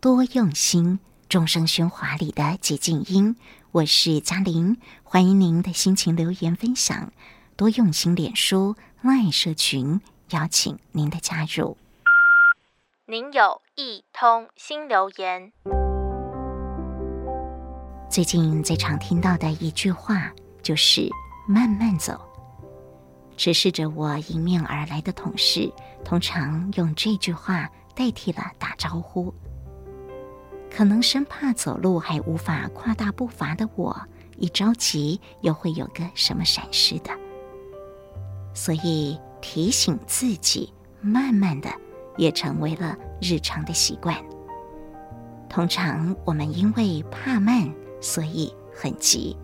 多用心，众生喧哗里的寂静音。我是嘉玲，欢迎您的心情留言分享。多用心，脸书 LINE 社群，邀请您的加入。您有一通新留言。最近最常听到的一句话就是“慢慢走”。直视着我迎面而来的同事，通常用这句话代替了打招呼。可能生怕走路还无法跨大步伐的我，一着急又会有个什么闪失的，所以提醒自己慢慢的，也成为了日常的习惯。通常我们因为怕慢，所以很急。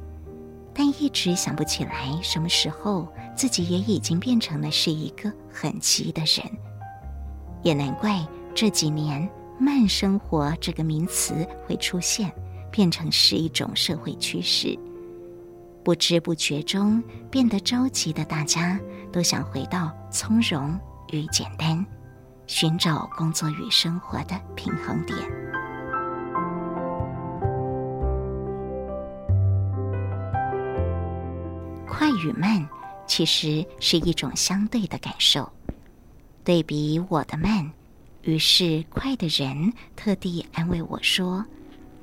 但一直想不起来什么时候自己也已经变成了是一个很急的人，也难怪这几年“慢生活”这个名词会出现，变成是一种社会趋势。不知不觉中变得着急的大家，都想回到从容与简单，寻找工作与生活的平衡点。快与慢其实是一种相对的感受。对比我的慢，于是快的人特地安慰我说：“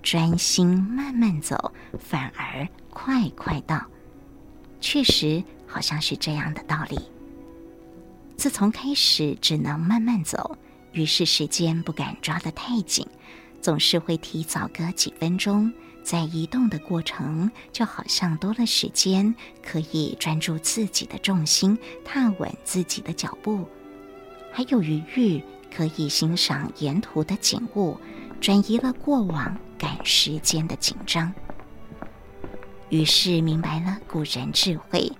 专心慢慢走，反而快快到。”确实好像是这样的道理。自从开始只能慢慢走，于是时间不敢抓得太紧，总是会提早个几分钟。在移动的过程，就好像多了时间，可以专注自己的重心，踏稳自己的脚步，还有余裕可以欣赏沿途的景物，转移了过往赶时间的紧张。于是明白了古人智慧：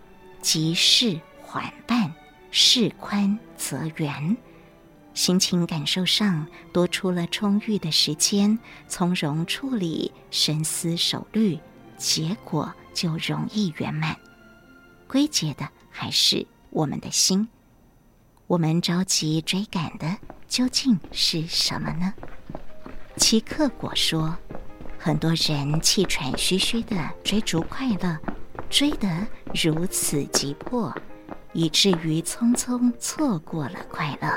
急事缓办，事宽则圆。心情感受上多出了充裕的时间，从容处理，深思熟虑，结果就容易圆满。归结的还是我们的心。我们着急追赶的究竟是什么呢？奇克果说，很多人气喘吁吁的追逐快乐，追得如此急迫，以至于匆匆错过了快乐。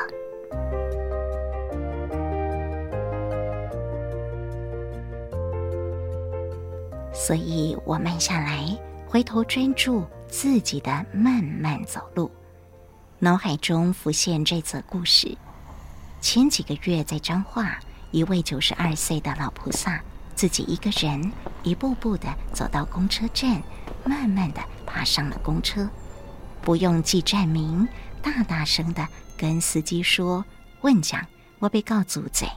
所以我慢下来，回头专注自己的慢慢走路，脑海中浮现这则故事：前几个月在彰化，一位九十二岁的老菩萨，自己一个人一步步的走到公车站，慢慢的爬上了公车，不用记站名，大大声的跟司机说：“问讲，我被告祖贼。”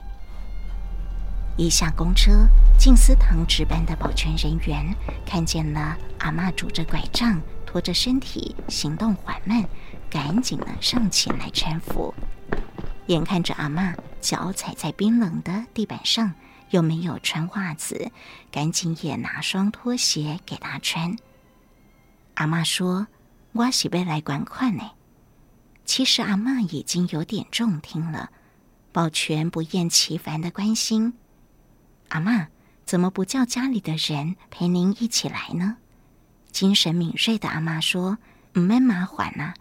一下公车，静思堂值班的保全人员看见了阿嬷拄着拐杖，拖着身体，行动缓慢，赶紧的上前来搀扶。眼看着阿嬷脚踩在冰冷的地板上，又没有穿袜子，赶紧也拿双拖鞋给她穿。阿嬷说：“我是要来捐款呢。”其实阿嬷已经有点重听了，保全不厌其烦的关心。阿嬷，怎么不叫家里的人陪您一起来呢？精神敏锐的阿嬷说：“唔免麻烦呐，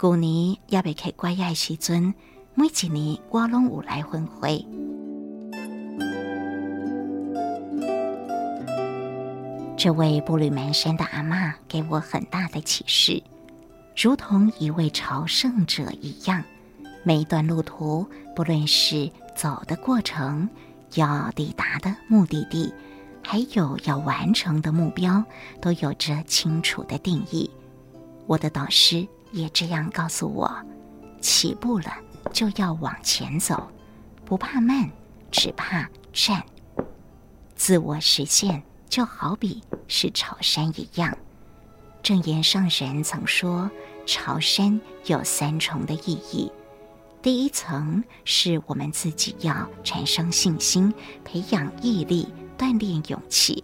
旧年也未开乖爱时阵，每几年我拢有来分会。”这位步履蹒跚的阿嬷给我很大的启示，如同一位朝圣者一样，每一段路途，不论是走的过程，要抵达的目的地，还有要完成的目标，都有着清楚的定义。我的导师也这样告诉我：起步了就要往前走，不怕慢，只怕站。自我实现就好比是朝山一样。证言上人曾说，朝山有三重的意义。第一层是我们自己要产生信心，培养毅力，锻炼勇气；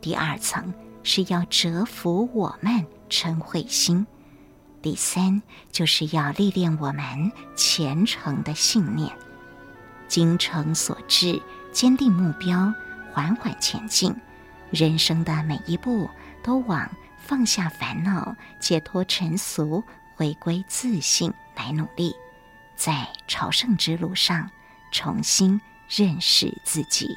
第二层是要折服我慢，嗔恚心；第三就是要历练我们虔诚的信念。精诚所至，坚定目标，缓缓前进。人生的每一步都往放下烦恼、解脱尘俗、回归自信来努力，在朝圣之路上重新认识自己。